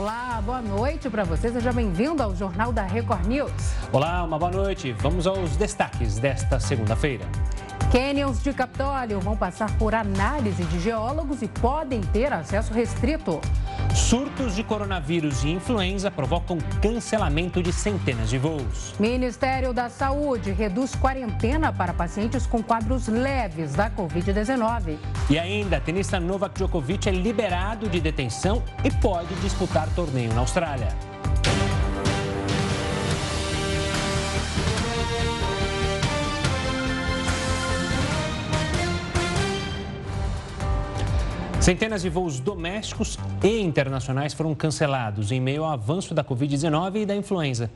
Olá, boa noite para você. Seja bem-vindo ao Jornal da Record News. Olá, uma boa noite. Vamos aos destaques desta segunda-feira. Canyons de Capitólio vão passar por análise de geólogos e podem ter acesso restrito. Surtos de coronavírus e influenza provocam cancelamento de centenas de voos. Ministério da Saúde reduz quarentena para pacientes com quadros leves da Covid-19. E ainda, tenista Novak Djokovic é liberado de detenção e pode disputar torneio na Austrália. Centenas de voos domésticos e internacionais foram cancelados em meio ao avanço da Covid-19 e da influenza.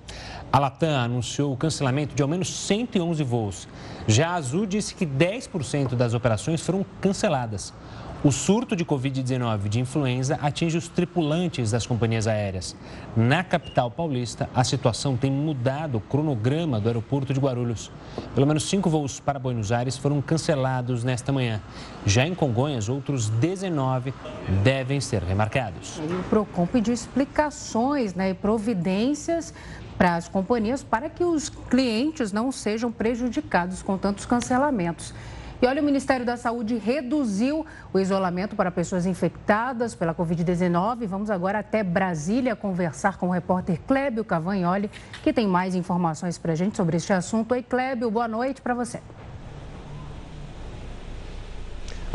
A Latam anunciou o cancelamento de ao menos 111 voos. Já a Azul disse que 10% das operações foram canceladas. O surto de Covid-19 de influenza atinge os tripulantes das companhias aéreas. Na capital paulista, a situação tem mudado o cronograma do aeroporto de Guarulhos. Pelo menos cinco voos para Buenos Aires foram cancelados nesta manhã. Já em Congonhas, outros 19 devem ser remarcados. o PROCON pediu explicações né, e providências para as companhias para que os clientes não sejam prejudicados com tantos cancelamentos. E olha, o Ministério da Saúde reduziu o isolamento para pessoas infectadas pela Covid-19. Vamos agora até Brasília conversar com o repórter Clébio Cavagnoli, que tem mais informações para a gente sobre este assunto. Oi, Clébio, boa noite para você.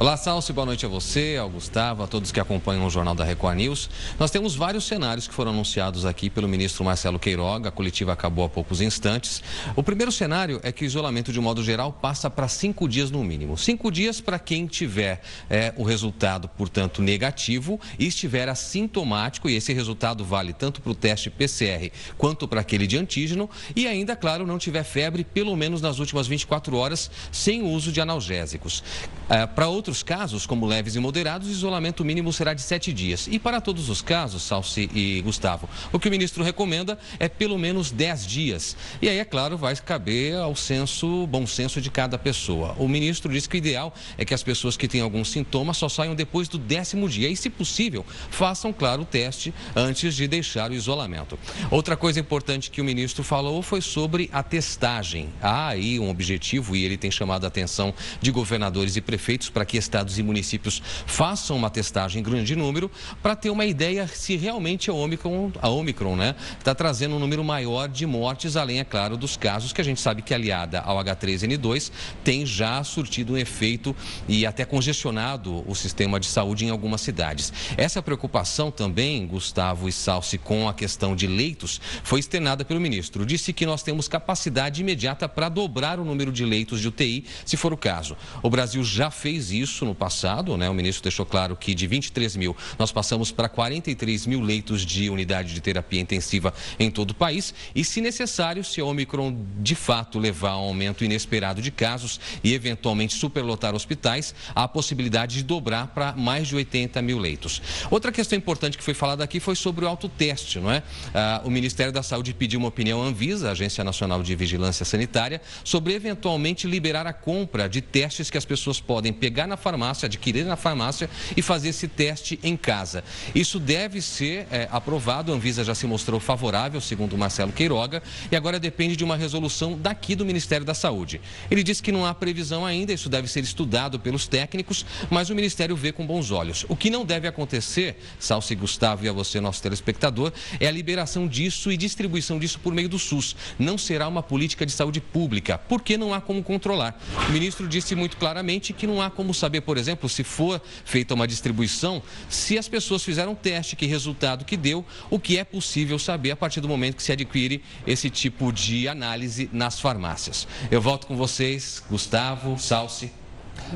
Olá, Salsi, boa noite a você, ao Gustavo, a todos que acompanham o Jornal da Record News. Nós temos vários cenários que foram anunciados aqui pelo ministro Marcelo Queiroga, a coletiva acabou há poucos instantes. O primeiro cenário é que o isolamento, de modo geral, passa para cinco dias no mínimo. Cinco dias para quem tiver é, o resultado, portanto, negativo e estiver assintomático, e esse resultado vale tanto para o teste PCR quanto para aquele de antígeno, e ainda, claro, não tiver febre, pelo menos nas últimas 24 horas, sem uso de analgésicos. É, para outros outros casos, como leves e moderados, o isolamento mínimo será de sete dias. E para todos os casos, Salsi e Gustavo, o que o ministro recomenda é pelo menos dez dias. E aí, é claro, vai caber ao senso, bom senso de cada pessoa. O ministro disse que o ideal é que as pessoas que têm alguns sintomas só saiam depois do décimo dia. E, se possível, façam, claro, o teste antes de deixar o isolamento. Outra coisa importante que o ministro falou foi sobre a testagem. Há aí um objetivo, e ele tem chamado a atenção de governadores e prefeitos para que estados e municípios façam uma testagem em grande número para ter uma ideia se realmente a Omicron, a Omicron né, está trazendo um número maior de mortes, além, é claro, dos casos que a gente sabe que aliada ao H3N2 tem já surtido um efeito e até congestionado o sistema de saúde em algumas cidades. Essa preocupação também, Gustavo e Salsi, com a questão de leitos, foi externada pelo ministro. Disse que nós temos capacidade imediata para dobrar o número de leitos de UTI, se for o caso. O Brasil já fez isso isso no passado, né? O ministro deixou claro que de 23 mil nós passamos para 43 mil leitos de unidade de terapia intensiva em todo o país. E, se necessário, se a Omicron de fato levar a um aumento inesperado de casos e eventualmente superlotar hospitais, há a possibilidade de dobrar para mais de 80 mil leitos. Outra questão importante que foi falada aqui foi sobre o autoteste, não é? Ah, o Ministério da Saúde pediu uma opinião à Anvisa, Agência Nacional de Vigilância Sanitária, sobre eventualmente liberar a compra de testes que as pessoas podem pegar na farmácia, adquirir na farmácia e fazer esse teste em casa. Isso deve ser é, aprovado, a Anvisa já se mostrou favorável, segundo Marcelo Queiroga, e agora depende de uma resolução daqui do Ministério da Saúde. Ele disse que não há previsão ainda, isso deve ser estudado pelos técnicos, mas o Ministério vê com bons olhos. O que não deve acontecer, Salsi Gustavo e a você, nosso telespectador, é a liberação disso e distribuição disso por meio do SUS. Não será uma política de saúde pública, porque não há como controlar. O ministro disse muito claramente que não há como saber por exemplo, se for feita uma distribuição, se as pessoas fizeram um teste, que resultado que deu, o que é possível saber a partir do momento que se adquire esse tipo de análise nas farmácias. Eu volto com vocês, Gustavo, Salsi.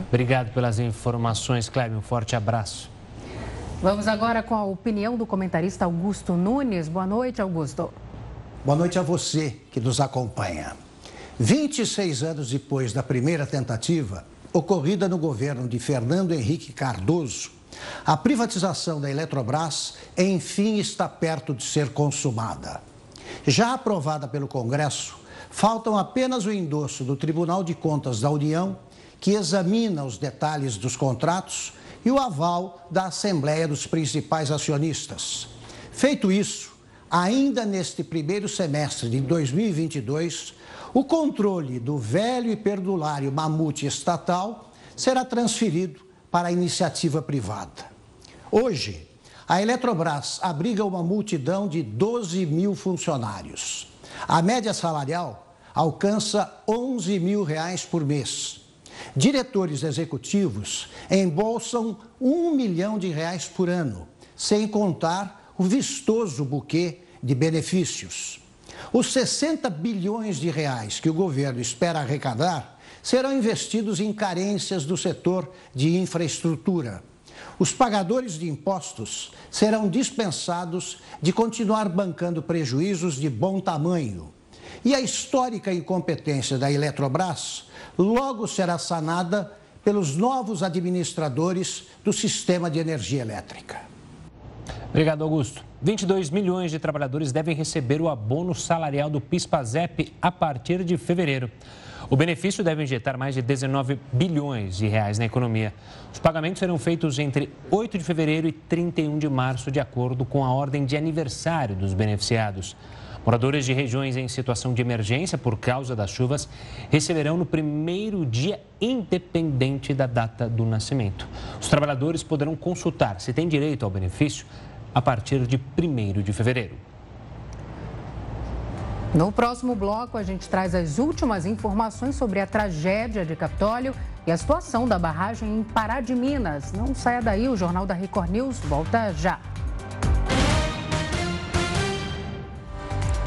Obrigado pelas informações, Cléber. Um forte abraço. Vamos agora com a opinião do comentarista Augusto Nunes. Boa noite, Augusto. Boa noite a você que nos acompanha. 26 anos depois da primeira tentativa, ocorrida no governo de Fernando Henrique Cardoso, a privatização da Eletrobras, enfim, está perto de ser consumada. Já aprovada pelo Congresso, faltam apenas o endosso do Tribunal de Contas da União, que examina os detalhes dos contratos, e o aval da Assembleia dos principais acionistas. Feito isso, ainda neste primeiro semestre de 2022, o controle do velho e perdulário mamute estatal será transferido para a iniciativa privada. Hoje, a Eletrobras abriga uma multidão de 12 mil funcionários. A média salarial alcança 11 mil reais por mês. Diretores executivos embolsam um milhão de reais por ano, sem contar o vistoso buquê de benefícios. Os 60 bilhões de reais que o governo espera arrecadar serão investidos em carências do setor de infraestrutura. Os pagadores de impostos serão dispensados de continuar bancando prejuízos de bom tamanho. E a histórica incompetência da Eletrobras logo será sanada pelos novos administradores do sistema de energia elétrica. Obrigado, Augusto. 22 milhões de trabalhadores devem receber o abono salarial do PIS/PASEP a partir de fevereiro. O benefício deve injetar mais de 19 bilhões de reais na economia. Os pagamentos serão feitos entre 8 de fevereiro e 31 de março, de acordo com a ordem de aniversário dos beneficiados. Moradores de regiões em situação de emergência por causa das chuvas receberão no primeiro dia, independente da data do nascimento. Os trabalhadores poderão consultar se têm direito ao benefício a partir de 1 de fevereiro. No próximo bloco, a gente traz as últimas informações sobre a tragédia de Capitólio e a situação da barragem em Pará de Minas. Não saia daí, o Jornal da Record News volta já.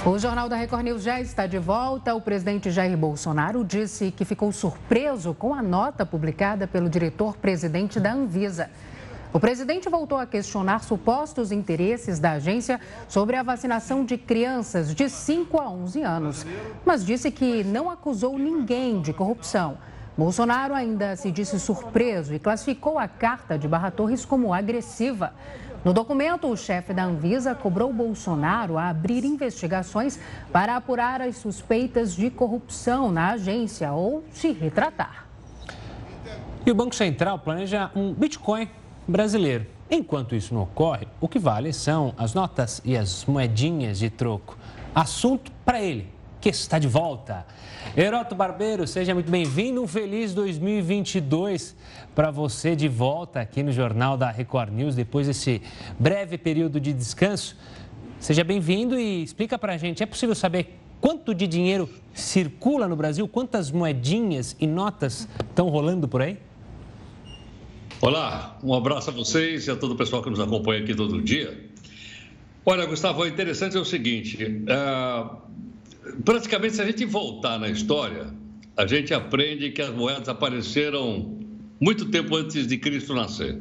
O Jornal da Record News já está de volta. O presidente Jair Bolsonaro disse que ficou surpreso com a nota publicada pelo diretor-presidente da Anvisa. O presidente voltou a questionar supostos interesses da agência sobre a vacinação de crianças de 5 a 11 anos, mas disse que não acusou ninguém de corrupção. Bolsonaro ainda se disse surpreso e classificou a carta de Barra Torres como agressiva. No documento, o chefe da Anvisa cobrou Bolsonaro a abrir investigações para apurar as suspeitas de corrupção na agência ou se retratar. E o Banco Central planeja um Bitcoin brasileiro. Enquanto isso não ocorre, o que vale são as notas e as moedinhas de troco. Assunto para ele, que está de volta. Heroto Barbeiro, seja muito bem-vindo. Um feliz 2022 para você de volta aqui no Jornal da Record News, depois desse breve período de descanso. Seja bem-vindo e explica para a gente: é possível saber quanto de dinheiro circula no Brasil? Quantas moedinhas e notas estão rolando por aí? Olá, um abraço a vocês e a todo o pessoal que nos acompanha aqui todo dia. Olha, Gustavo, o interessante é o seguinte: uh, praticamente, se a gente voltar na história, a gente aprende que as moedas apareceram muito tempo antes de Cristo nascer.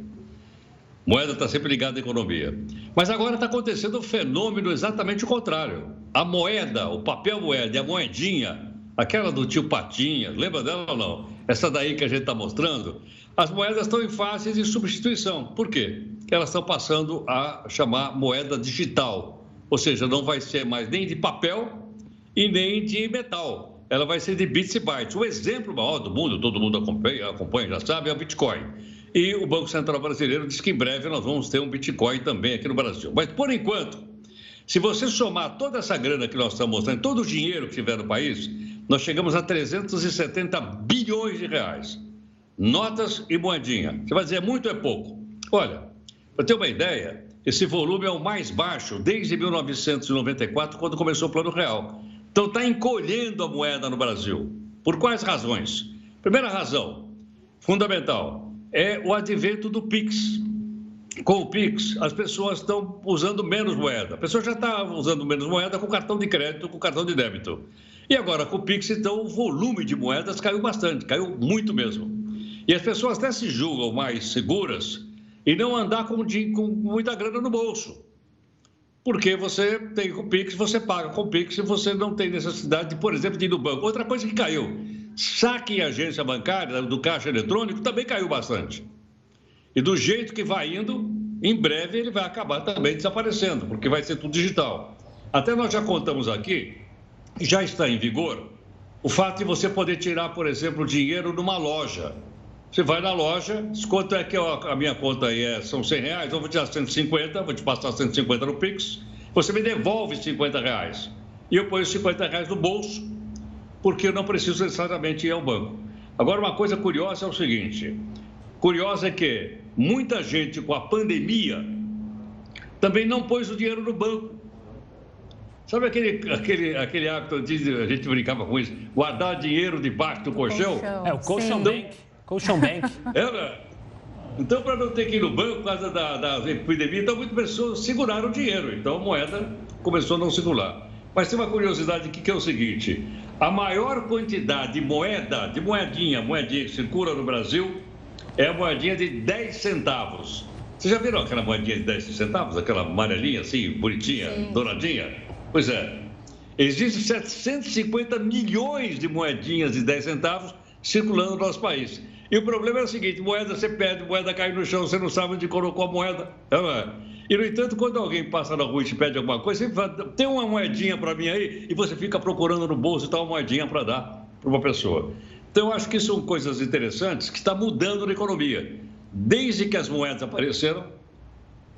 Moeda está sempre ligada à economia. Mas agora está acontecendo um fenômeno exatamente o contrário. A moeda, o papel moeda e a moedinha, aquela do tio Patinha, lembra dela ou não? Essa daí que a gente está mostrando, as moedas estão em fase de substituição. Por quê? Elas estão passando a chamar moeda digital. Ou seja, não vai ser mais nem de papel e nem de metal. Ela vai ser de bits e bytes. O exemplo maior do mundo, todo mundo acompanha, acompanha já sabe, é o Bitcoin. E o Banco Central Brasileiro diz que em breve nós vamos ter um Bitcoin também aqui no Brasil. Mas, por enquanto, se você somar toda essa grana que nós estamos mostrando, todo o dinheiro que tiver no país, nós chegamos a 370 bilhões de reais notas e moedinha. Você vai dizer, muito é pouco? Olha, para ter uma ideia, esse volume é o mais baixo desde 1994, quando começou o Plano Real. Então está encolhendo a moeda no Brasil. Por quais razões? Primeira razão, fundamental, é o advento do PIX. Com o PIX, as pessoas estão usando menos moeda. A pessoa já está usando menos moeda com cartão de crédito, com cartão de débito. E agora, com o PIX, então, o volume de moedas caiu bastante, caiu muito mesmo. E as pessoas até se julgam mais seguras e não andar com, com muita grana no bolso. Porque você tem o Pix, você paga com o Pix e você não tem necessidade, de, por exemplo, de ir no banco. Outra coisa que caiu, saque em agência bancária, do caixa eletrônico, também caiu bastante. E do jeito que vai indo, em breve ele vai acabar também desaparecendo, porque vai ser tudo digital. Até nós já contamos aqui, já está em vigor, o fato de você poder tirar, por exemplo, dinheiro numa loja Você vai na loja, diz quanto é que a minha conta aí é, são 100 reais, eu vou tirar 150, vou te passar 150 no Pix, você me devolve 50 reais. E eu ponho 50 reais no bolso, porque eu não preciso necessariamente ir ao banco. Agora, uma coisa curiosa é o seguinte: curiosa é que muita gente com a pandemia também não pôs o dinheiro no banco. Sabe aquele, aquele, aquele hábito, a gente brincava com isso, guardar dinheiro debaixo do colchão? É, o colchão bank. Colchão bank. Era. Então, para não ter que ir no banco por causa da, da epidemia, então muitas pessoas seguraram o dinheiro. Então, a moeda começou a não circular. Mas tem uma curiosidade aqui que é o seguinte: a maior quantidade de moeda, de moedinha, moedinha que circula no Brasil, é a moedinha de 10 centavos. Vocês já viram aquela moedinha de 10 centavos? Aquela amarelinha assim, bonitinha, Sim. douradinha? Pois é. Existem 750 milhões de moedinhas de 10 centavos circulando no nosso país. E o problema é o seguinte: moeda você perde, moeda cai no chão, você não sabe onde colocou a moeda. É, é? E, no entanto, quando alguém passa na rua e te pede alguma coisa, você fala, tem uma moedinha para mim aí, e você fica procurando no bolso e tal uma moedinha para dar para uma pessoa. Então, eu acho que são coisas interessantes que estão mudando na economia. Desde que as moedas apareceram,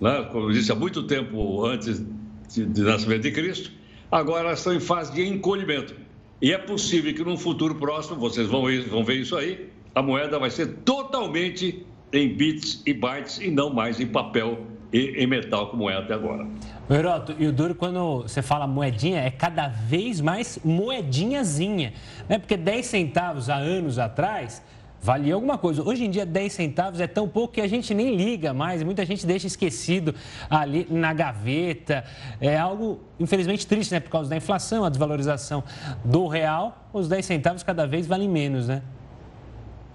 né, como eu disse, há muito tempo antes de nascimento de Cristo, agora elas estão em fase de encolhimento. E é possível que num futuro próximo, vocês vão, vão ver isso aí, a moeda vai ser totalmente em bits e bytes e não mais em papel e em metal como é até agora. Heroto, e o duro quando você fala moedinha é cada vez mais moedinhazinha, né? Porque 10 centavos há anos atrás valia alguma coisa. Hoje em dia, 10 centavos é tão pouco que a gente nem liga mais, muita gente deixa esquecido ali na gaveta. É algo, infelizmente, triste, né? Por causa da inflação, a desvalorização do real, os 10 centavos cada vez valem menos, né?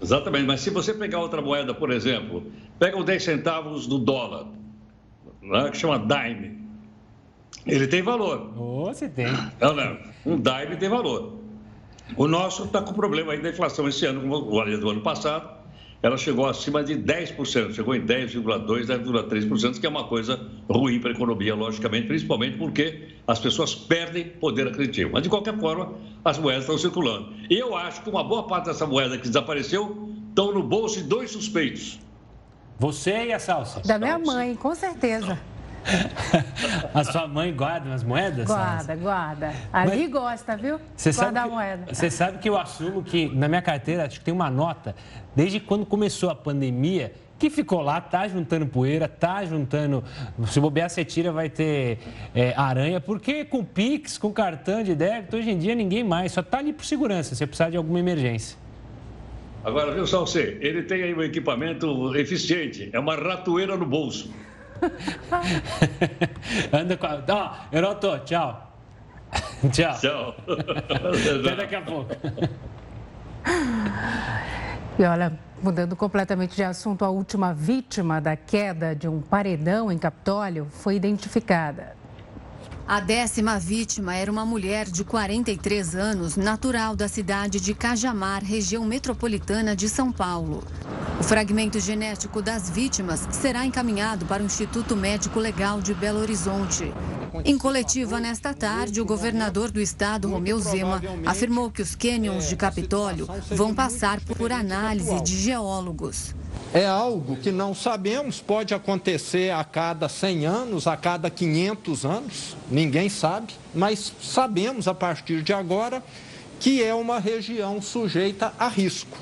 Exatamente, mas se você pegar outra moeda, por exemplo, pega os 10 centavos do dólar, né, que chama dime, ele tem valor. Oh, você tem. Não, não, um dime tem valor. O nosso está com problema aí da inflação esse ano, como o do ano passado, ela chegou acima de 10%, chegou em 10,2%, 10,3%, que é uma coisa ruim para a economia, logicamente, principalmente porque as pessoas perdem poder aquisitivo. Mas, de qualquer forma, as moedas estão circulando. E eu acho que uma boa parte dessa moeda que desapareceu estão no bolso de dois suspeitos. Você e a salsa? Da minha mãe, com certeza. a sua mãe guarda umas moedas? Guarda, guarda. Ali Mas, gosta, viu? Você guarda sabe a moeda. Você sabe que eu assumo que na minha carteira acho que tem uma nota, desde quando começou a pandemia, que ficou lá, tá juntando poeira, tá juntando. Se bobear, você tira, vai ter é, aranha, porque com Pix, com cartão de débito, hoje em dia ninguém mais, só tá ali por segurança, você precisar de alguma emergência. Agora, viu, Salcê? Ele tem aí um equipamento eficiente, é uma ratoeira no bolso. Anda com a. Ó, Heroto, tchau. tchau. Tchau. Até daqui a pouco. E olha, mudando completamente de assunto, a última vítima da queda de um paredão em Capitólio foi identificada. A décima vítima era uma mulher de 43 anos, natural da cidade de Cajamar, região metropolitana de São Paulo. O fragmento genético das vítimas será encaminhado para o Instituto Médico Legal de Belo Horizonte. Em coletiva nesta tarde, o governador do estado, Romeu Zema, afirmou que os cânions de Capitólio vão passar por análise de geólogos. É algo que não sabemos, pode acontecer a cada 100 anos, a cada 500 anos, ninguém sabe, mas sabemos a partir de agora que é uma região sujeita a risco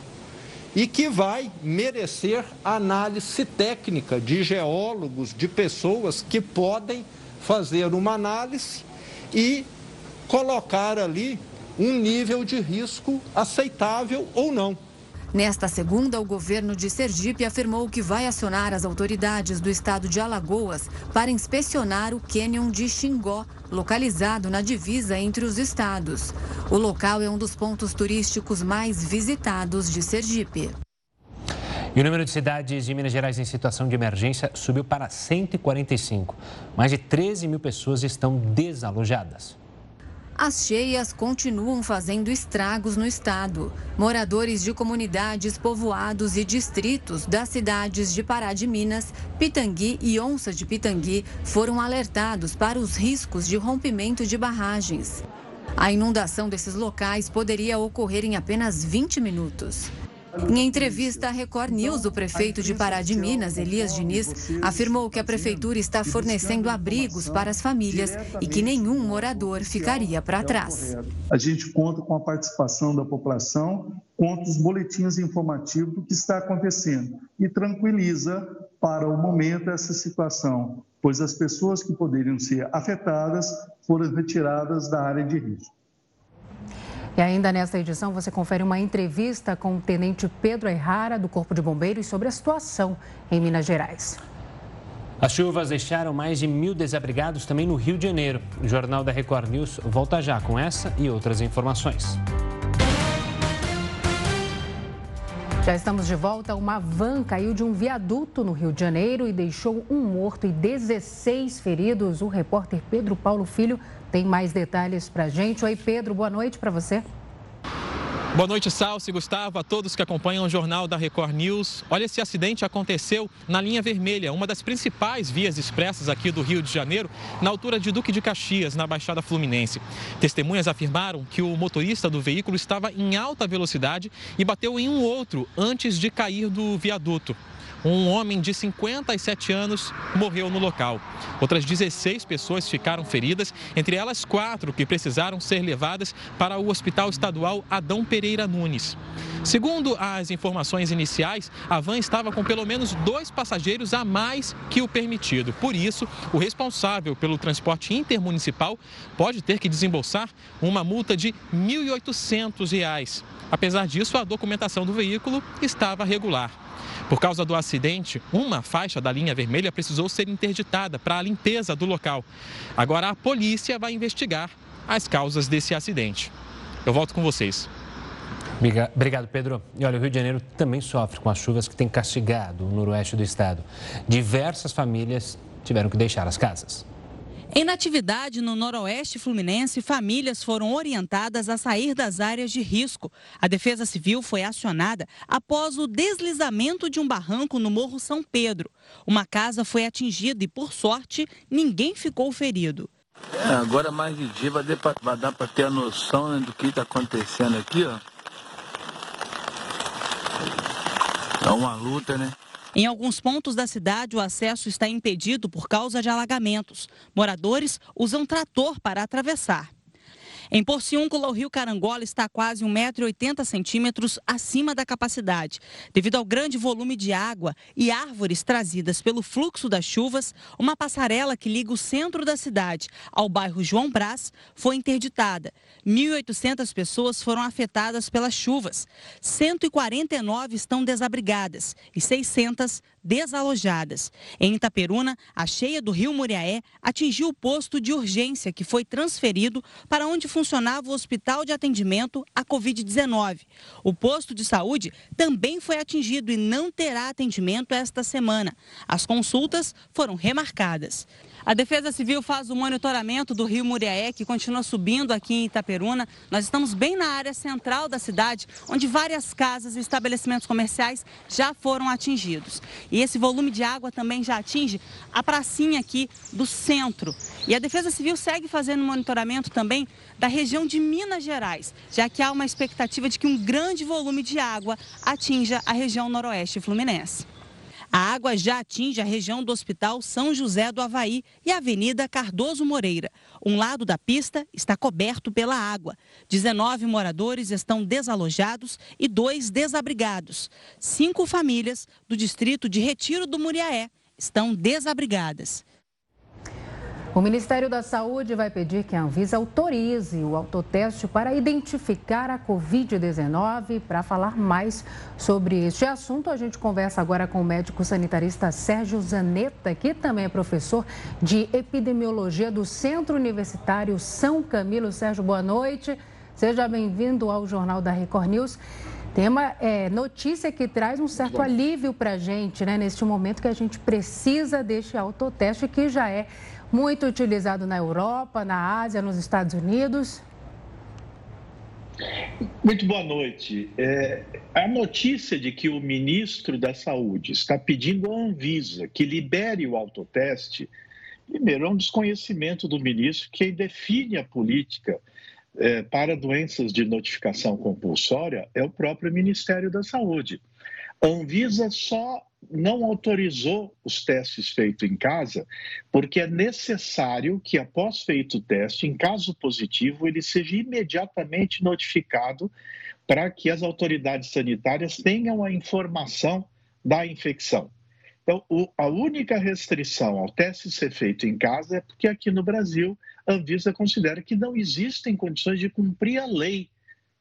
e que vai merecer análise técnica de geólogos, de pessoas que podem fazer uma análise e colocar ali um nível de risco aceitável ou não. Nesta segunda, o governo de Sergipe afirmou que vai acionar as autoridades do estado de Alagoas para inspecionar o cânion de Xingó, localizado na divisa entre os estados. O local é um dos pontos turísticos mais visitados de Sergipe. E o número de cidades de Minas Gerais em situação de emergência subiu para 145. Mais de 13 mil pessoas estão desalojadas. As cheias continuam fazendo estragos no estado. Moradores de comunidades, povoados e distritos das cidades de Pará de Minas, Pitangui e Onça de Pitangui foram alertados para os riscos de rompimento de barragens. A inundação desses locais poderia ocorrer em apenas 20 minutos. Em entrevista à Record News, o prefeito de Pará de Minas, Elias Diniz, afirmou que a prefeitura está fornecendo abrigos para as famílias e que nenhum morador ficaria para trás. A gente conta com a participação da população, conta os boletins informativos do que está acontecendo e tranquiliza para o momento essa situação, pois as pessoas que poderiam ser afetadas foram retiradas da área de risco. E ainda nesta edição você confere uma entrevista com o tenente Pedro Errara, do Corpo de Bombeiros, sobre a situação em Minas Gerais. As chuvas deixaram mais de mil desabrigados também no Rio de Janeiro. O Jornal da Record News volta já com essa e outras informações. Já estamos de volta. Uma van caiu de um viaduto no Rio de Janeiro e deixou um morto e 16 feridos. O repórter Pedro Paulo Filho tem mais detalhes para gente. Oi, Pedro, boa noite para você. Boa noite, Salsi, Gustavo, a todos que acompanham o jornal da Record News. Olha, esse acidente aconteceu na linha vermelha, uma das principais vias expressas aqui do Rio de Janeiro, na altura de Duque de Caxias, na Baixada Fluminense. Testemunhas afirmaram que o motorista do veículo estava em alta velocidade e bateu em um outro antes de cair do viaduto. Um homem de 57 anos morreu no local. Outras 16 pessoas ficaram feridas, entre elas quatro que precisaram ser levadas para o Hospital Estadual Adão Pereira Nunes. Segundo as informações iniciais, a van estava com pelo menos dois passageiros a mais que o permitido. Por isso, o responsável pelo transporte intermunicipal pode ter que desembolsar uma multa de R$ 1.800. Apesar disso, a documentação do veículo estava regular. Por causa do acidente, uma faixa da linha vermelha precisou ser interditada para a limpeza do local. Agora a polícia vai investigar as causas desse acidente. Eu volto com vocês. Obrigado, Pedro. E olha, o Rio de Janeiro também sofre com as chuvas que têm castigado o noroeste do estado. Diversas famílias tiveram que deixar as casas. Em natividade no noroeste fluminense, famílias foram orientadas a sair das áreas de risco. A Defesa Civil foi acionada após o deslizamento de um barranco no Morro São Pedro. Uma casa foi atingida e, por sorte, ninguém ficou ferido. É, agora mais de dia vai, vai dar para ter a noção né, do que está acontecendo aqui. Ó. É uma luta, né? Em alguns pontos da cidade, o acesso está impedido por causa de alagamentos. Moradores usam trator para atravessar. Em Porciúncula, o rio Carangola está quase 1,80m acima da capacidade. Devido ao grande volume de água e árvores trazidas pelo fluxo das chuvas, uma passarela que liga o centro da cidade ao bairro João Brás foi interditada. 1.800 pessoas foram afetadas pelas chuvas. 149 estão desabrigadas e 600 desalojadas. Em Itaperuna, a cheia do rio Muriaé atingiu o posto de urgência que foi transferido para onde funcionava o hospital de atendimento à Covid-19. O posto de saúde também foi atingido e não terá atendimento esta semana. As consultas foram remarcadas. A Defesa Civil faz o monitoramento do rio Muriaé, que continua subindo aqui em Itaperuna. Nós estamos bem na área central da cidade, onde várias casas e estabelecimentos comerciais já foram atingidos. E esse volume de água também já atinge a pracinha aqui do centro. E a Defesa Civil segue fazendo monitoramento também da região de Minas Gerais, já que há uma expectativa de que um grande volume de água atinja a região noroeste fluminense. A água já atinge a região do Hospital São José do Havaí e a Avenida Cardoso Moreira. Um lado da pista está coberto pela água. 19 moradores estão desalojados e dois desabrigados. Cinco famílias do distrito de Retiro do Muriaé estão desabrigadas. O Ministério da Saúde vai pedir que a Anvisa autorize o autoteste para identificar a Covid-19. Para falar mais sobre este assunto, a gente conversa agora com o médico sanitarista Sérgio Zanetta, que também é professor de epidemiologia do Centro Universitário São Camilo. Sérgio, boa noite. Seja bem-vindo ao Jornal da Record News. Tem uma é, notícia que traz um certo alívio para a gente, né? Neste momento que a gente precisa deste autoteste, que já é muito utilizado na Europa, na Ásia, nos Estados Unidos. Muito boa noite. É, a notícia de que o ministro da Saúde está pedindo à Anvisa que libere o autoteste, primeiro, é um desconhecimento do ministro que define a política é, para doenças de notificação compulsória é o próprio Ministério da Saúde. A Anvisa só não autorizou os testes feitos em casa, porque é necessário que, após feito o teste, em caso positivo, ele seja imediatamente notificado para que as autoridades sanitárias tenham a informação da infecção. Então, o, a única restrição ao teste ser feito em casa é porque aqui no Brasil a Anvisa considera que não existem condições de cumprir a lei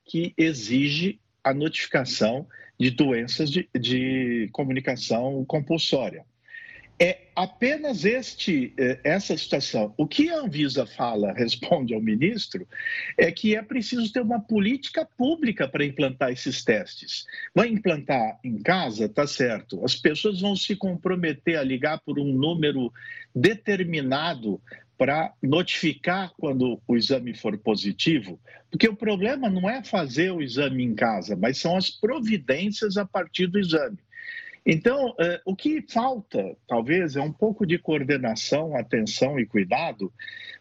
que exige a notificação de doenças de, de comunicação compulsória. É apenas este, é, essa situação. O que a Anvisa fala, responde ao ministro, é que é preciso ter uma política pública para implantar esses testes. Vai implantar em casa, tá certo. As pessoas vão se comprometer a ligar por um número determinado para notificar quando o exame for positivo, porque o problema não é fazer o exame em casa, mas são as providências a partir do exame. Então, eh, o que falta, talvez, é um pouco de coordenação, atenção e cuidado,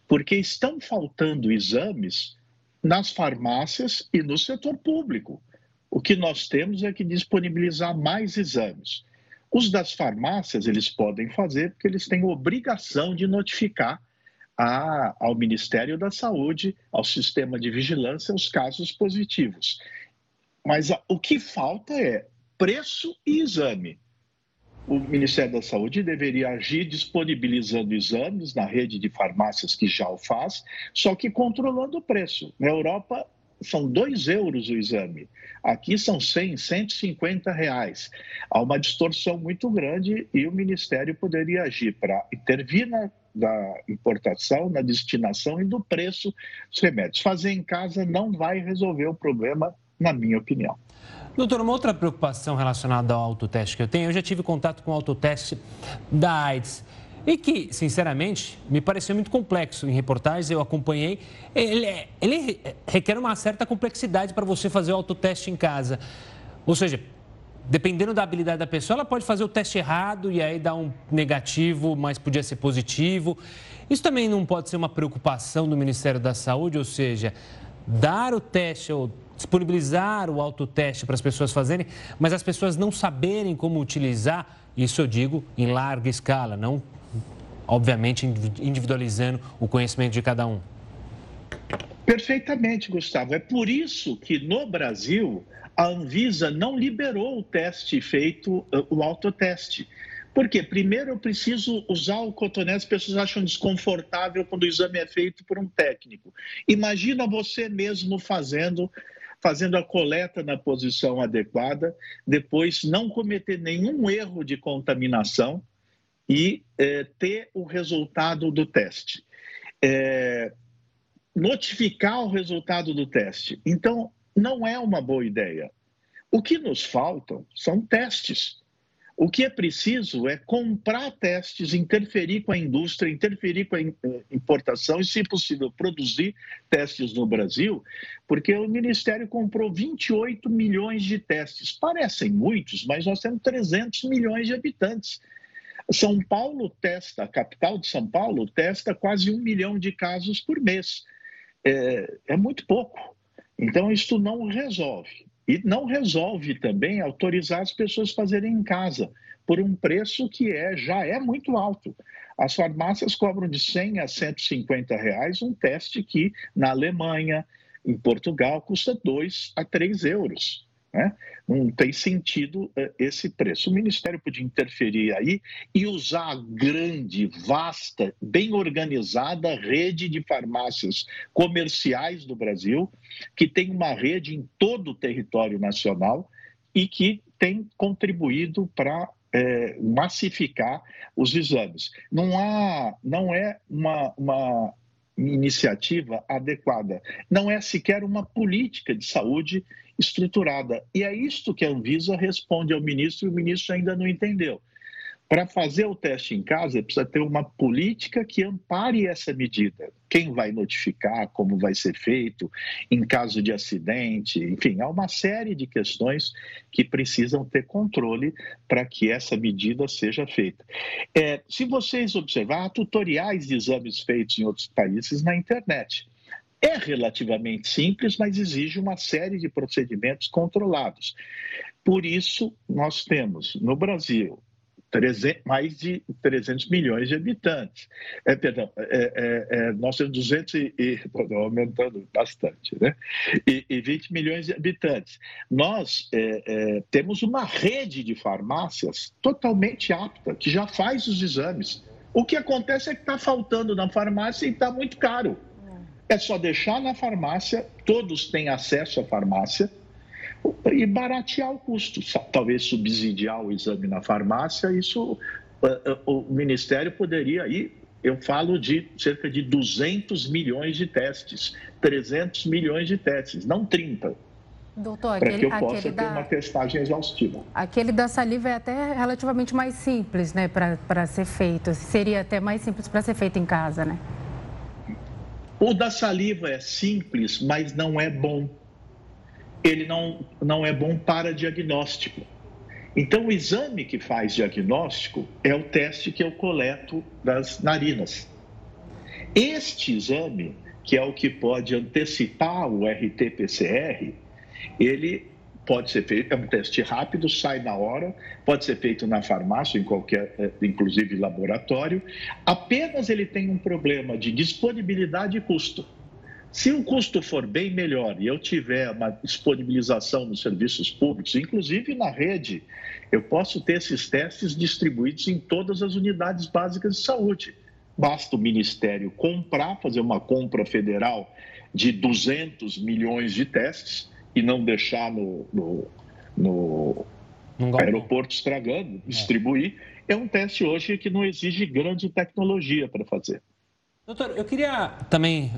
porque estão faltando exames nas farmácias e no setor público. O que nós temos é que disponibilizar mais exames. Os das farmácias, eles podem fazer porque eles têm obrigação de notificar a, ao Ministério da Saúde, ao sistema de vigilância, os casos positivos. Mas a, o que falta é preço e exame. O Ministério da Saúde deveria agir disponibilizando exames na rede de farmácias que já o faz, só que controlando o preço. Na Europa, são 2 euros o exame. Aqui são 100, 150 reais. Há uma distorção muito grande e o Ministério poderia agir para intervir na da importação, na destinação e do preço dos remédios. Fazer em casa não vai resolver o problema, na minha opinião. Doutor, uma outra preocupação relacionada ao autoteste que eu tenho, eu já tive contato com o autoteste da AIDS e que, sinceramente, me pareceu muito complexo. Em reportagens eu acompanhei. Ele, é, ele requer uma certa complexidade para você fazer o autoteste em casa. Ou seja, dependendo da habilidade da pessoa, ela pode fazer o teste errado e aí dar um negativo, mas podia ser positivo. Isso também não pode ser uma preocupação do Ministério da Saúde, ou seja, dar o teste ou disponibilizar o autoteste para as pessoas fazerem, mas as pessoas não saberem como utilizar, isso eu digo em larga escala, não obviamente individualizando o conhecimento de cada um. Perfeitamente, Gustavo. É por isso que no Brasil a Anvisa não liberou o teste feito, uh, o autoteste. Por quê? Primeiro, eu preciso usar o cotonete, as pessoas acham desconfortável quando o exame é feito por um técnico. Imagina você mesmo fazendo fazendo a coleta na posição adequada, depois não cometer nenhum erro de contaminação e é, ter o resultado do teste. É, notificar o resultado do teste. Então, não é uma boa ideia. O que nos faltam são testes. O que é preciso é comprar testes, interferir com a indústria, interferir com a eh, importação e, se possível, produzir testes no Brasil, porque o Ministério comprou 28 milhões de testes. Parecem muitos, mas nós temos 300 milhões de habitantes. São Paulo testa, a capital de São Paulo testa quase um milhão de casos por mês. É, é muito pouco. Então, isso não resolve. E não resolve também autorizar as pessoas a fazerem em casa, por um preço que é, já é muito alto. As farmácias cobram de 100 a 150 reais um teste que, na Alemanha, em Portugal, custa 2 a 3 euros. Né? Não tem sentido uh, esse preço. O Ministério podia interferir aí e usar a grande, vasta, bem organizada rede de farmácias comerciais do Brasil, que tem uma rede em todo o território nacional e que tem contribuído para é, massificar os exames. Não há, não é uma, uma iniciativa adequada. Não é sequer uma política de saúde estruturada. E é isto que a Anvisa responde ao ministro e o ministro ainda não entendeu. Para fazer o teste em casa, precisa ter uma política que ampare essa medida. Quem vai notificar, como vai ser feito, em caso de acidente, enfim, há uma série de questões que precisam ter controle para que essa medida seja feita. É, se vocês observar, há tutoriais de exames feitos em outros países na internet É relativamente simples, mas exige uma série de procedimentos controlados. Por isso, nós temos no Brasil 300, mais de 300 milhões de habitantes. É, perdão, é, é, é nós temos 200 e, e aumentando bastante, né? E, e 20 milhões de habitantes. Nós é, é, temos uma rede de farmácias totalmente apta, que já faz os exames. O que acontece é que está faltando na farmácia e está muito caro. É só deixar na farmácia, todos têm acesso à farmácia, e baratear o custo, talvez subsidiar o exame na farmácia, isso eh, eh, o Ministério poderia ir, eu falo de cerca de 200 milhões de testes, 300 milhões de testes, não 30. Doutor, para que eu possa ter da, uma testagem exaustiva. Aquele da saliva é até relativamente mais simples, né, para ser feito. Seria até mais simples para ser feito em casa, né? O da saliva é simples, mas não é bom ele não, não é bom para diagnóstico. Então, o exame que faz diagnóstico é o teste que eu coleto das narinas. Este exame, que é o que pode antecipar o RT-PCR, ele pode ser feito, é um teste rápido, sai na hora, pode ser feito na farmácia, em qualquer, eh, inclusive laboratório. Apenas ele tem um problema de disponibilidade e custo. Se o custo for bem melhor e eu tiver uma disponibilização nos serviços públicos, inclusive na rede, eu posso ter esses testes distribuídos em todas as unidades básicas de saúde. Basta o Ministério comprar, fazer uma compra federal de 200 milhões de testes e não deixar no, no, no aeroporto estragando, distribuir. É. é um teste hoje que não exige grande tecnologia para fazer. Doutor, eu queria também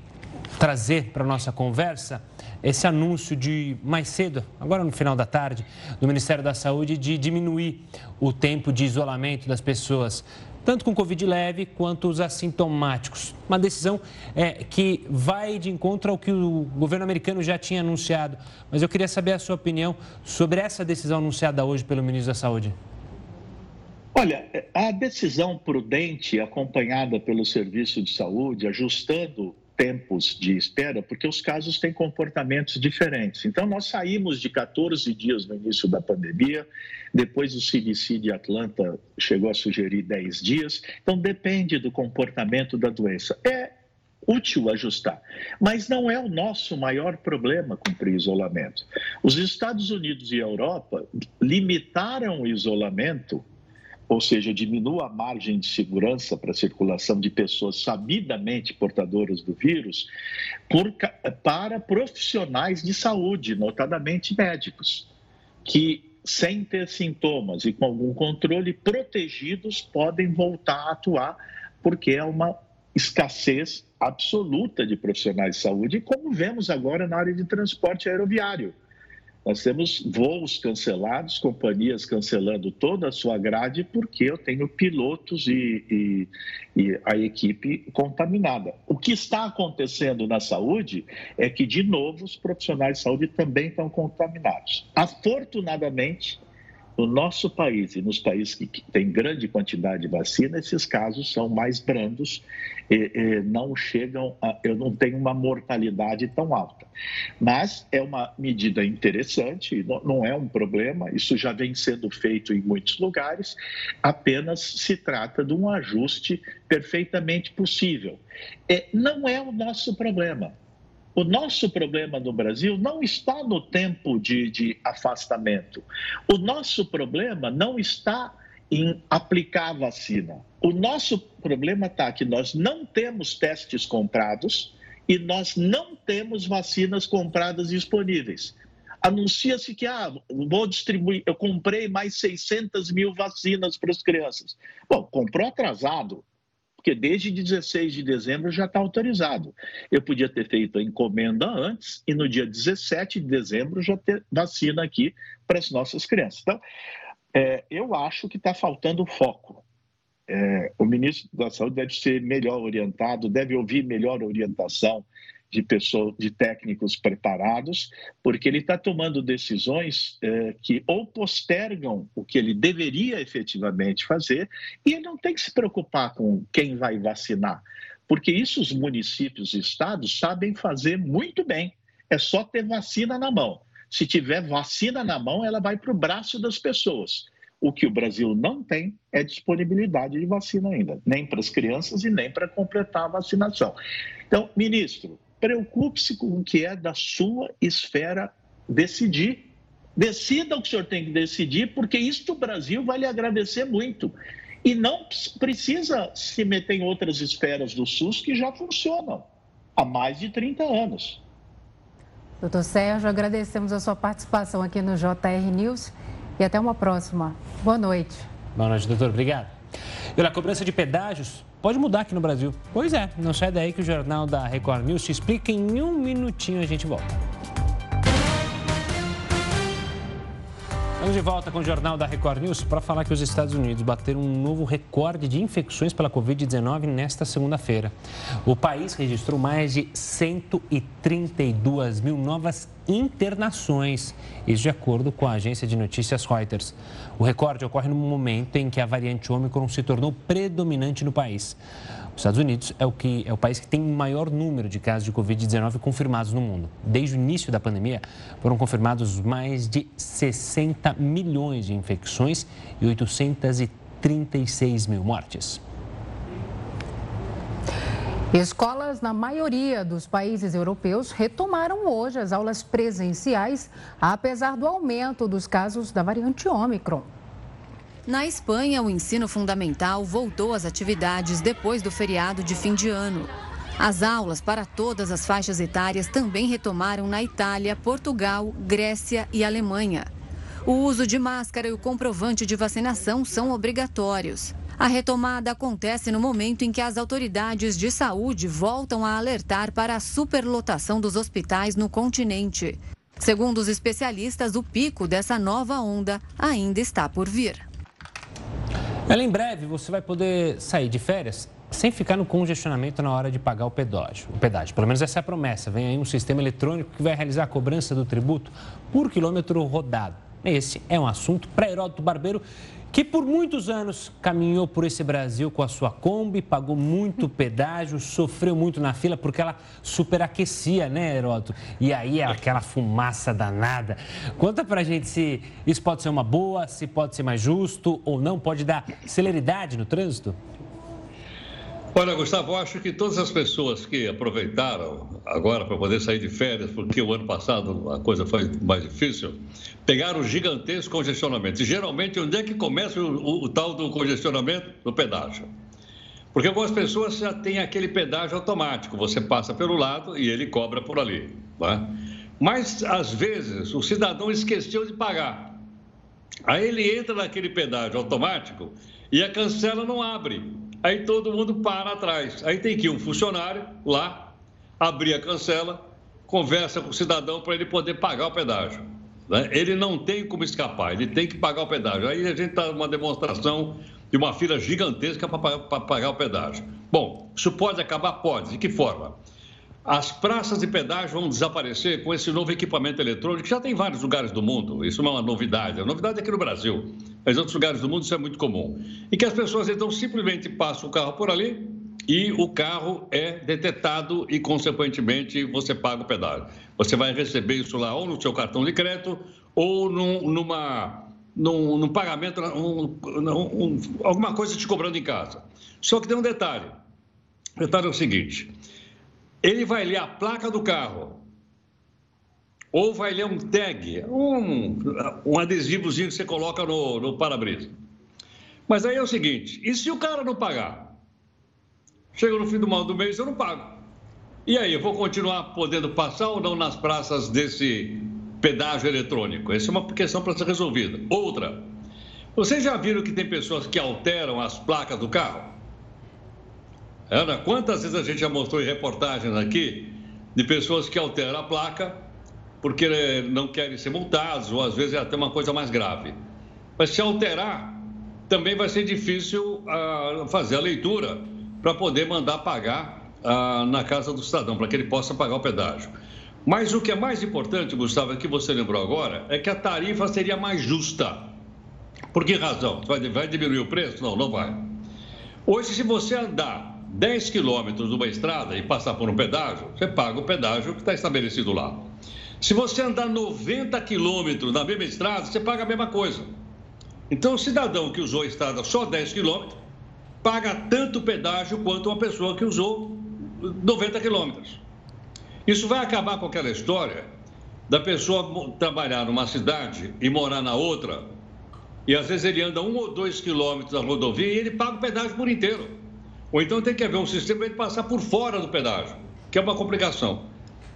trazer para a nossa conversa esse anúncio de mais cedo, agora no final da tarde, do Ministério da Saúde de diminuir o tempo de isolamento das pessoas, tanto com Covid leve quanto os assintomáticos. Uma decisão é, que vai de encontro ao que o governo americano já tinha anunciado. Mas eu queria saber a sua opinião sobre essa decisão anunciada hoje pelo ministro da Saúde. Olha, a decisão prudente, acompanhada pelo Serviço de Saúde, ajustando tempos de espera, porque os casos têm comportamentos diferentes. Então, nós saímos de 14 dias no início da pandemia, depois o CDC de Atlanta chegou a sugerir 10 dias, então depende do comportamento da doença. É útil ajustar, mas não é o nosso maior problema cumprir isolamento. Os Estados Unidos e a Europa limitaram o isolamento ou seja, diminua a margem de segurança para a circulação de pessoas sabidamente portadoras do vírus por, para profissionais de saúde, notadamente médicos, que sem ter sintomas e com algum controle, protegidos, podem voltar a atuar, porque é uma escassez absoluta de profissionais de saúde, como vemos agora na área de transporte aeroviário. Nós temos voos cancelados, companhias cancelando toda a sua grade, porque eu tenho pilotos e, e, e, a equipe contaminada. O que está acontecendo na saúde é que, de novo, os profissionais de saúde também estão contaminados. Afortunadamente, no nosso país e nos países que têm grande quantidade de vacina, esses casos são mais brandos, e, e não chegam, a, eu não tenho uma mortalidade tão alta. Mas é uma medida interessante, não, não é um problema, isso já vem sendo feito em muitos lugares, apenas se trata de um ajuste perfeitamente possível. É, não é o nosso problema. O nosso problema no Brasil não está no tempo de, de afastamento. O nosso problema não está em aplicar a vacina. O nosso problema está que nós não temos testes comprados e nós não temos vacinas compradas disponíveis. Anuncia-se que ah, vou distribuir, eu comprei mais 600 mil vacinas para as crianças. Bom, comprou atrasado, porque desde 16 de dezembro já está autorizado. Eu podia ter feito a encomenda antes e no dia 17 de dezembro já ter vacina aqui para as nossas crianças. Então, é, eu acho que está faltando foco. É, o ministro da Saúde deve ser melhor orientado, deve ouvir melhor orientação de pessoas, de técnicos preparados, porque ele está tomando decisões é, que ou postergam o que ele deveria efetivamente fazer, e ele não tem que se preocupar com quem vai vacinar, porque isso os municípios e estados sabem fazer muito bem. É só ter vacina na mão. Se tiver vacina na mão, ela vai para o braço das pessoas. O que o Brasil não tem é disponibilidade de vacina ainda, nem para as crianças e nem para completar a vacinação. Então, ministro, preocupe-se com o que é da sua esfera decidir. Decida o que o senhor tem que decidir, porque isso o Brasil vai lhe agradecer muito. E não precisa se meter em outras esferas do SUS que já funcionam há mais de 30 anos. Doutor Sérgio, agradecemos a sua participação aqui no JR News e até uma próxima. Boa noite. Boa noite, doutor. Obrigado. E a cobrança de pedágios pode mudar aqui no Brasil. Pois é, não sai daí que o Jornal da Record News te explica em um minutinho a gente volta. Estamos de volta com o Jornal da Record News para falar que os Estados Unidos bateram um novo recorde de infecções pela Covid-19 nesta segunda-feira. O país registrou mais de 132 mil novas internações, isso de acordo com a agência de notícias Reuters. O recorde ocorre no momento em que a variante Omicron se tornou predominante no país. Os Estados Unidos é o, que, é o país que tem o maior número de casos de Covid-19 confirmados no mundo. Desde o início da pandemia, foram confirmados mais de 60 milhões de infecções e 836 mil mortes. Escolas na maioria dos países europeus retomaram hoje as aulas presenciais, apesar do aumento dos casos da variante Ômicron. Na Espanha, o ensino fundamental voltou às atividades depois do feriado de fim de ano. As aulas para todas as faixas etárias também retomaram na Itália, Portugal, Grécia e Alemanha. O uso de máscara e o comprovante de vacinação são obrigatórios. A retomada acontece no momento em que as autoridades de saúde voltam a alertar para a superlotação dos hospitais no continente. Segundo os especialistas, o pico dessa nova onda ainda está por vir. Ela, em breve você vai poder sair de férias sem ficar no congestionamento na hora de pagar o pedágio. O pedágio. Pelo menos essa é a promessa. Vem aí um sistema eletrônico que vai realizar a cobrança do tributo por quilômetro rodado. Esse é um assunto para Heródoto Barbeiro, que por muitos anos caminhou por esse Brasil com a sua Kombi, pagou muito pedágio, sofreu muito na fila porque ela superaquecia, né, Heródoto? E aí é aquela fumaça danada. Conta pra gente se isso pode ser uma boa, se pode ser mais justo ou não, pode dar celeridade no trânsito? Olha, Gustavo, acho que todas as pessoas que aproveitaram agora para poder sair de férias, porque o ano passado a coisa foi mais difícil, pegaram gigantesco congestionamento. E geralmente, onde é que começa o, o, o tal do congestionamento? No pedágio. Porque algumas pessoas já têm aquele pedágio automático, você passa pelo lado e ele cobra por ali. Né? Mas, às vezes, o cidadão esqueceu de pagar. Aí ele entra naquele pedágio automático e a cancela não abre aí todo mundo para atrás. Aí tem que ir um funcionário lá, abrir a cancela, conversa com o cidadão para ele poder pagar o pedágio. Né? Ele não tem como escapar, ele tem que pagar o pedágio. Aí a gente está numa demonstração de uma fila gigantesca para pagar o pedágio. Bom, isso pode acabar? Pode. De que forma? As praças de pedágio vão desaparecer com esse novo equipamento eletrônico, que já tem em vários lugares do mundo. Isso não é uma novidade. A novidade é aqui no Brasil, mas em outros lugares do mundo isso é muito comum. E que as pessoas então simplesmente passam o carro por ali e o carro é detectado e, consequentemente, você paga o pedágio. Você vai receber isso lá ou no seu cartão de crédito ou num, numa, num, num pagamento, um, um, alguma coisa te cobrando em casa. Só que tem um detalhe. O detalhe é o seguinte ele vai ler a placa do carro, ou vai ler um tag, um, um adesivozinho que você coloca no, no para-brisa. Mas aí é o seguinte: e se o cara não pagar? Chega no fim do mal do mês, eu não pago. E aí, eu vou continuar podendo passar ou não nas praças desse pedágio eletrônico? Essa é uma questão para ser resolvida. Outra, vocês já viram que tem pessoas que alteram as placas do carro? Ana, quantas vezes a gente já mostrou em reportagens aqui de pessoas que alteram a placa porque não querem ser multados, ou às vezes é até uma coisa mais grave. Mas se alterar, também vai ser difícil ah, fazer a leitura para poder mandar pagar ah, na casa do cidadão, para que ele possa pagar o pedágio. Mas o que é mais importante, Gustavo, é que você lembrou agora, é que a tarifa seria mais justa. Por que razão? Vai, vai diminuir o preço? Não, não vai. Hoje, se você andar 10 quilômetros de uma estrada e passar por um pedágio, você paga o pedágio que está estabelecido lá. Se você andar 90 quilômetros na mesma estrada, você paga a mesma coisa. Então, o cidadão que usou a estrada só 10 quilômetros paga tanto pedágio quanto uma pessoa que usou 90 quilômetros. Isso vai acabar com aquela história da pessoa trabalhar numa cidade e morar na outra, e às vezes ele anda um ou dois quilômetros da rodovia e ele paga o pedágio por inteiro. Ou então tem que haver um sistema de passar por fora do pedágio, que é uma complicação.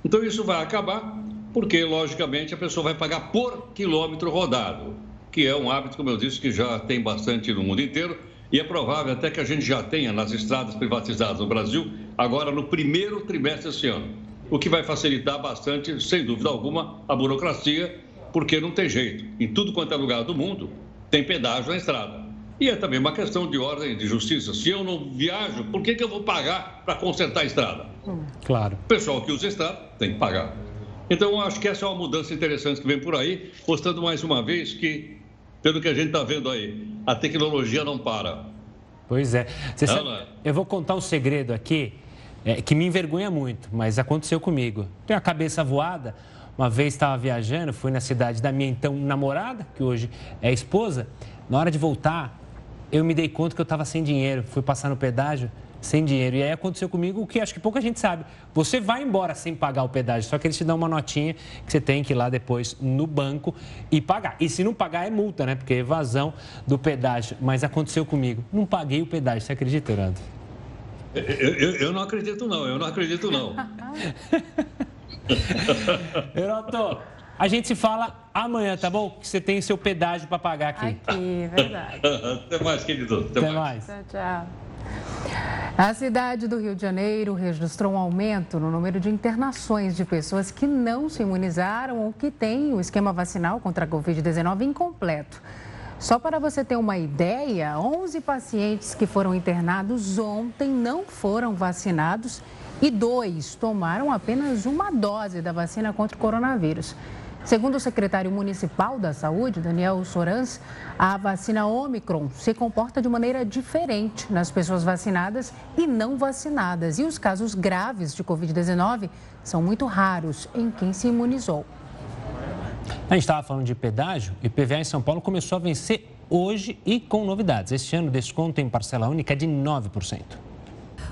Então isso vai acabar, porque logicamente a pessoa vai pagar por quilômetro rodado, que é um hábito, como eu disse, que já tem bastante no mundo inteiro e é provável até que a gente já tenha nas estradas privatizadas no Brasil, agora no primeiro trimestre desse ano. O que vai facilitar bastante, sem dúvida alguma, a burocracia, porque não tem jeito. Em tudo quanto é lugar do mundo, tem pedágio na estrada. E é também uma questão de ordem de justiça. Se eu não viajo, por que, que eu vou pagar para consertar a estrada? Claro. O pessoal que usa a estrada tem que pagar. Então, acho que essa é uma mudança interessante que vem por aí, mostrando mais uma vez que pelo que a gente está vendo aí, a tecnologia não para. Pois é. Você sabe, eu vou contar um segredo aqui é, que me envergonha muito, mas aconteceu comigo. Tenho a cabeça voada. Uma vez estava viajando, fui na cidade da minha então namorada, que hoje é esposa. Na hora de voltar, eu me dei conta que eu estava sem dinheiro. Fui passar no pedágio sem dinheiro. E aí aconteceu comigo o que acho que pouca gente sabe. Você vai embora sem pagar o pedágio, só que eles te dão uma notinha que você tem que ir lá depois no banco e pagar. E se não pagar é multa, né? Porque é evasão do pedágio. Mas aconteceu comigo. Não paguei o pedágio, você acredita, Orlando? Eu, eu, eu, não acredito não, eu não acredito não. Heroto, a gente se fala amanhã, tá bom? Que você tem seu pedágio para pagar aqui. Aqui, verdade. Até mais, querido. Até, Até mais. mais. Tchau, tchau. A cidade do Rio de Janeiro registrou um aumento no número de internações de pessoas que não se imunizaram ou que têm o esquema vacinal contra a Covid-19 incompleto. Só para você ter uma ideia, 11 pacientes que foram internados ontem não foram vacinados e dois tomaram apenas uma dose da vacina contra o coronavírus. Segundo o secretário municipal da Saúde, Daniel Sorans, a vacina Omicron se comporta de maneira diferente nas pessoas vacinadas e não vacinadas. E os casos graves de Covid-19 são muito raros em quem se imunizou. A gente estava falando de pedágio e PVA em São Paulo começou a vencer hoje e com novidades. Este ano, desconto em parcela única é de 9%.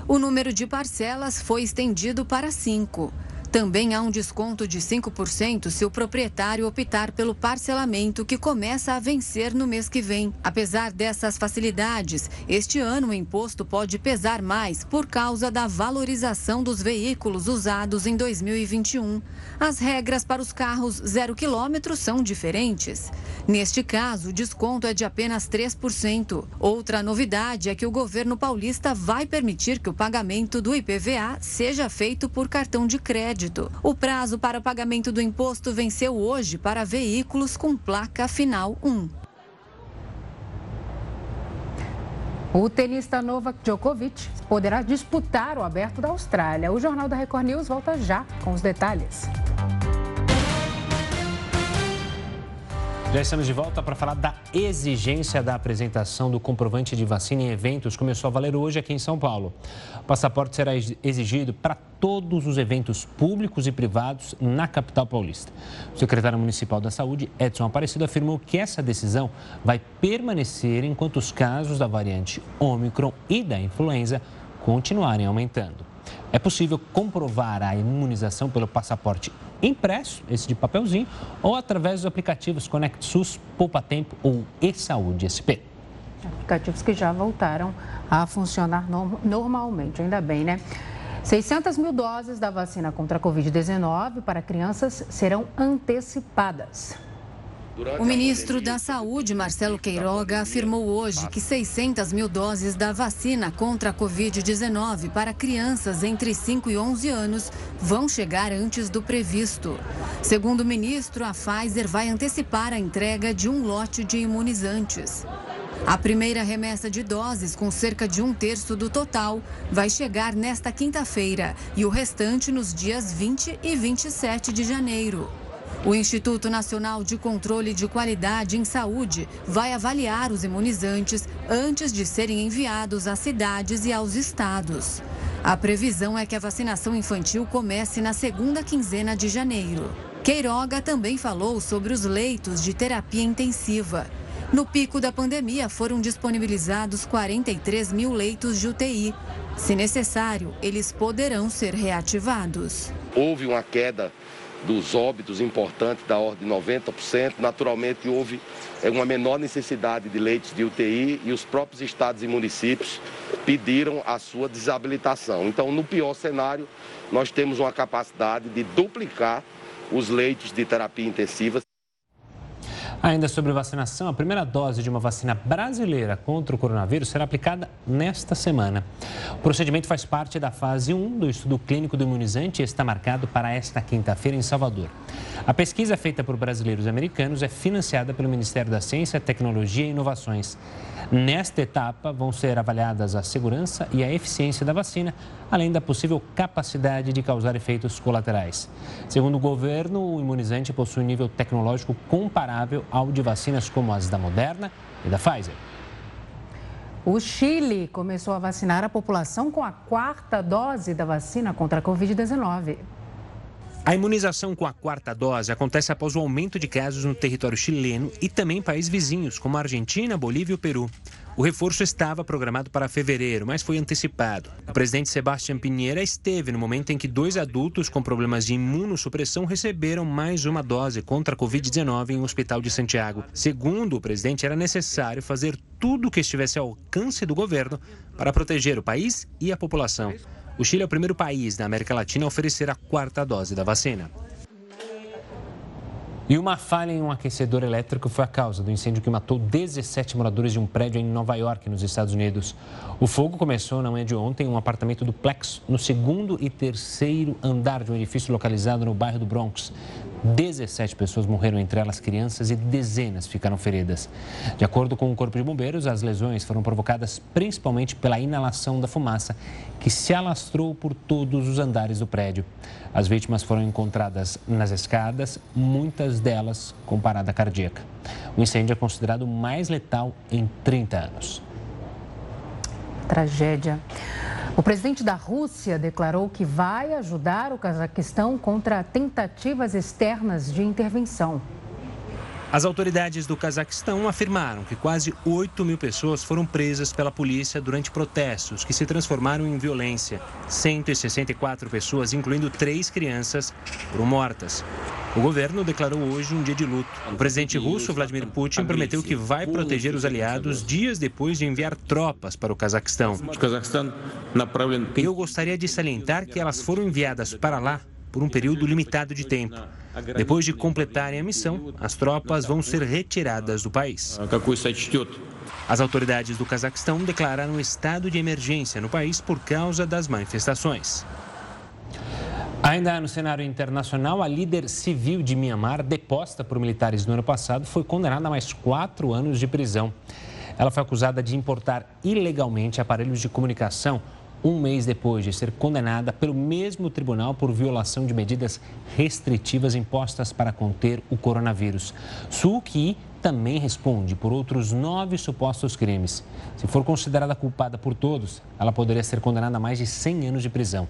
O número de parcelas foi estendido para 5%. Também há um desconto de 5% se o proprietário optar pelo parcelamento que começa a vencer no mês que vem. Apesar dessas facilidades, este ano o imposto pode pesar mais por causa da valorização dos veículos usados em 2021. As regras para os carros zero quilômetro são diferentes. Neste caso, o desconto é de apenas 3%. Outra novidade é que o governo paulista vai permitir que o pagamento do IPVA seja feito por cartão de crédito crédito. O prazo para o pagamento do imposto venceu hoje para veículos com placa final 1. O tenista Novak Djokovic poderá disputar o Aberto da Austrália. O Jornal da Record News volta já com os detalhes. Já estamos de volta para falar da exigência da apresentação do comprovante de vacina em eventos. Começou a valer hoje aqui em São Paulo. O passaporte será exigido para todos os eventos públicos e privados na capital paulista. O secretário municipal da Saúde, Edson Aparecido, afirmou que essa decisão vai permanecer enquanto os casos da variante Ômicron e da influenza continuarem aumentando. É possível comprovar a imunização pelo passaporte impresso, esse de papelzinho, ou através dos aplicativos Conect SUS, Poupa Tempo ou e-Saúde SP. Aplicativos que já voltaram a funcionar normalmente, ainda bem, né? 600 mil doses da vacina contra a Covid-19 para crianças serão antecipadas. O ministro da Saúde, Marcelo Queiroga, afirmou hoje que 600 mil doses da vacina contra a Covid-19 para crianças entre 5 e 11 anos vão chegar antes do previsto. Segundo o ministro, a Pfizer vai antecipar a entrega de um lote de imunizantes. A primeira remessa de doses, com cerca de um terço do total, vai chegar nesta quinta-feira e o restante nos dias 20 e 27 de janeiro. O Instituto Nacional de Controle de Qualidade em Saúde vai avaliar os imunizantes antes de serem enviados às cidades e aos estados. A previsão é que a vacinação infantil comece na segunda quinzena de janeiro. Queiroga também falou sobre os leitos de terapia intensiva. No pico da pandemia, foram disponibilizados 43 mil leitos de UTI. Se necessário, eles poderão ser reativados. Houve uma queda dos óbitos importantes da ordem de 90%. Naturalmente, houve é, uma menor necessidade de leitos de UTI e os próprios estados e municípios pediram a sua desabilitação. Então, no pior cenário, nós temos uma capacidade de duplicar os leitos de terapia intensiva. Ainda sobre vacinação, a primeira dose de uma vacina brasileira contra o coronavírus será aplicada nesta semana. O procedimento faz parte da fase 1 do estudo clínico do imunizante e está marcado para esta quinta-feira em Salvador. A pesquisa feita por brasileiros e americanos é financiada pelo Ministério da Ciência, Tecnologia e Inovações. Nesta etapa, vão ser avaliadas a segurança e a eficiência da vacina, além da possível capacidade de causar efeitos colaterais. Segundo o governo, o imunizante possui um nível tecnológico comparável ao de vacinas como as da Moderna e da Pfizer. O Chile começou a vacinar a população com a quarta dose da vacina contra a Covid-19. A imunização com a quarta dose acontece após o aumento de casos no território chileno e também em países vizinhos, como a Argentina, Bolívia e o Peru. O reforço estava programado para fevereiro, mas foi antecipado. O presidente Sebastião Pinheira esteve no momento em que dois adultos com problemas de imunossupressão receberam mais uma dose contra a Covid-19 em um hospital de Santiago. Segundo o presidente, era necessário fazer tudo o que estivesse ao alcance do governo para proteger o país e a população. O Chile é o primeiro país da América Latina a oferecer a quarta dose da vacina. E uma falha em um aquecedor elétrico foi a causa do incêndio que matou 17 moradores de um prédio em Nova York, nos Estados Unidos. O fogo começou na manhã de ontem em um apartamento duplex no segundo e terceiro andar de um edifício localizado no bairro do Bronx. 17 pessoas morreram, entre elas crianças, e dezenas ficaram feridas. De acordo com o Corpo de Bombeiros, as lesões foram provocadas principalmente pela inalação da fumaça, que se alastrou por todos os andares do prédio. As vítimas foram encontradas nas escadas, muitas delas com parada cardíaca. O incêndio é considerado mais letal em 30 anos. Tragédia. O presidente da Rússia declarou que vai ajudar o Cazaquistão contra tentativas externas de intervenção. As autoridades do Cazaquistão afirmaram que quase 8 mil pessoas foram presas pela polícia durante protestos que se transformaram em violência. 164 pessoas, incluindo três crianças, foram mortas. O governo declarou hoje um dia de luto. O presidente russo Vladimir Putin prometeu que vai proteger os aliados dias depois de enviar tropas para o Cazaquistão. Eu gostaria de salientar que elas foram enviadas para lá por um período limitado de tempo. Depois de completarem a missão, as tropas vão ser retiradas do país. As autoridades do Cazaquistão declararam estado de emergência no país por causa das manifestações. Ainda no cenário internacional, a líder civil de Myanmar, deposta por militares no ano passado, foi condenada a mais quatro anos de prisão. Ela foi acusada de importar ilegalmente aparelhos de comunicação um mês depois de ser condenada pelo mesmo tribunal por violação de medidas restritivas impostas para conter o coronavírus. Suu Kyi também responde por outros nove supostos crimes. Se for considerada culpada por todos, ela poderia ser condenada a mais de 100 anos de prisão.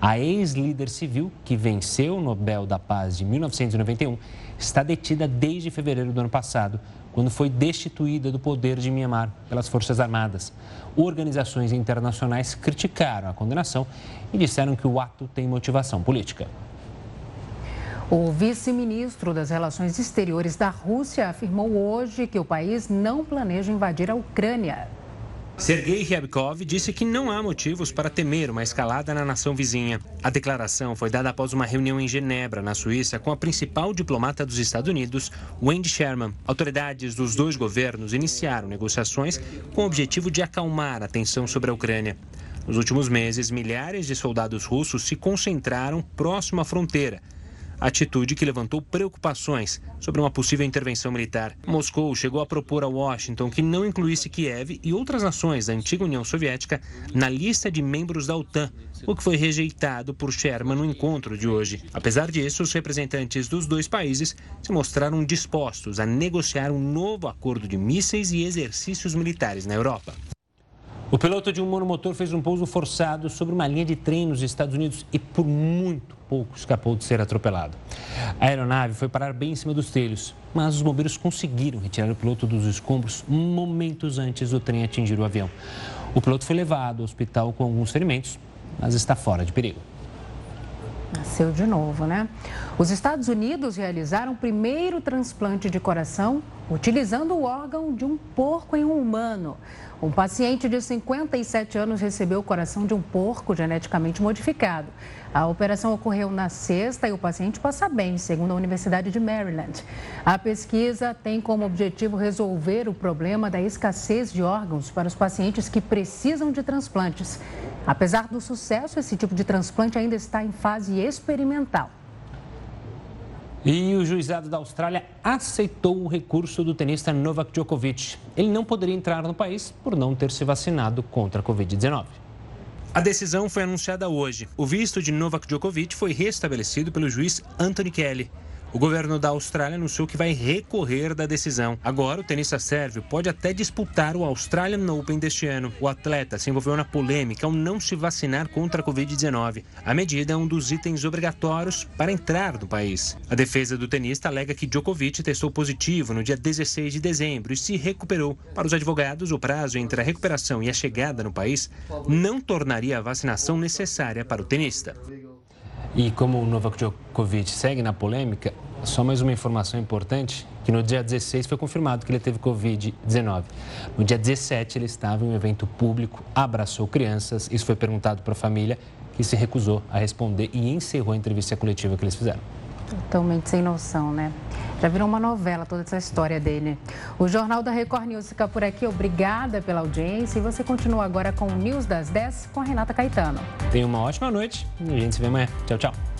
A ex-líder civil, que venceu o Nobel da Paz de 1991, está detida desde fevereiro do ano passado, quando foi destituída do poder de Myanmar pelas Forças Armadas. Organizações internacionais criticaram a condenação e disseram que o ato tem motivação política. O vice-ministro das Relações Exteriores da Rússia afirmou hoje que o país não planeja invadir a Ucrânia. Sergei Ryabkov disse que não há motivos para temer uma escalada na nação vizinha. A declaração foi dada após uma reunião em Genebra, na Suíça, com a principal diplomata dos Estados Unidos, Wendy Sherman. Autoridades dos dois governos iniciaram negociações com o objetivo de acalmar a tensão sobre a Ucrânia. Nos últimos meses, milhares de soldados russos se concentraram próximo à fronteira. Atitude que levantou preocupações sobre uma possível intervenção militar. Moscou chegou a propor a Washington que não incluísse Kiev e outras nações da antiga União Soviética na lista de membros da OTAN, o que foi rejeitado por Sherman no encontro de hoje. Apesar disso, os representantes dos dois países se mostraram dispostos a negociar um novo acordo de mísseis e exercícios militares na Europa. O piloto de um monomotor fez um pouso forçado sobre uma linha de trem nos Estados Unidos e por muito pouco escapou de ser atropelado. A aeronave foi parar bem em cima dos trilhos, mas os bombeiros conseguiram retirar o piloto dos escombros momentos antes do trem atingir o avião. O piloto foi levado ao hospital com alguns ferimentos, mas está fora de perigo. Nasceu de novo, né? Os Estados Unidos realizaram o primeiro transplante de coração utilizando o órgão de um porco em um humano. Um paciente de 57 anos recebeu o coração de um porco geneticamente modificado. A operação ocorreu na sexta e o paciente passa bem, segundo a Universidade de Maryland. A pesquisa tem como objetivo resolver o problema da escassez de órgãos para os pacientes que precisam de transplantes. Apesar do sucesso, esse tipo de transplante ainda está em fase experimental. E o juizado da Austrália aceitou o recurso do tenista Novak Djokovic. Ele não poderia entrar no país por não ter se vacinado contra a Covid-19. A decisão foi anunciada hoje. O visto de Novak Djokovic foi restabelecido pelo juiz Anthony Kelly. O governo da Austrália anunciou que vai recorrer da decisão. Agora, o tenista sérvio pode até disputar o Australian Open deste ano. O atleta se envolveu na polêmica ao não se vacinar contra a Covid-19. A medida é um dos itens obrigatórios para entrar no país. A defesa do tenista alega que Djokovic testou positivo no dia 16 de dezembro e se recuperou. Para os advogados, o prazo entre a recuperação e a chegada no país não tornaria a vacinação necessária para o tenista. E como o Novak Djokovic segue na polêmica, só mais uma informação importante, que no dia 16 foi confirmado que ele teve Covid-19. No dia 17 ele estava em um evento público, abraçou crianças, isso foi perguntado para a família, que se recusou a responder e encerrou a entrevista coletiva que eles fizeram. Totalmente sem noção, né? Já virou uma novela toda essa história dele. O Jornal da Record News fica por aqui. Obrigada pela audiência. E você continua agora com o News das 10 com a Renata Caetano. Tenha uma ótima noite e a gente se vê amanhã. Tchau, tchau.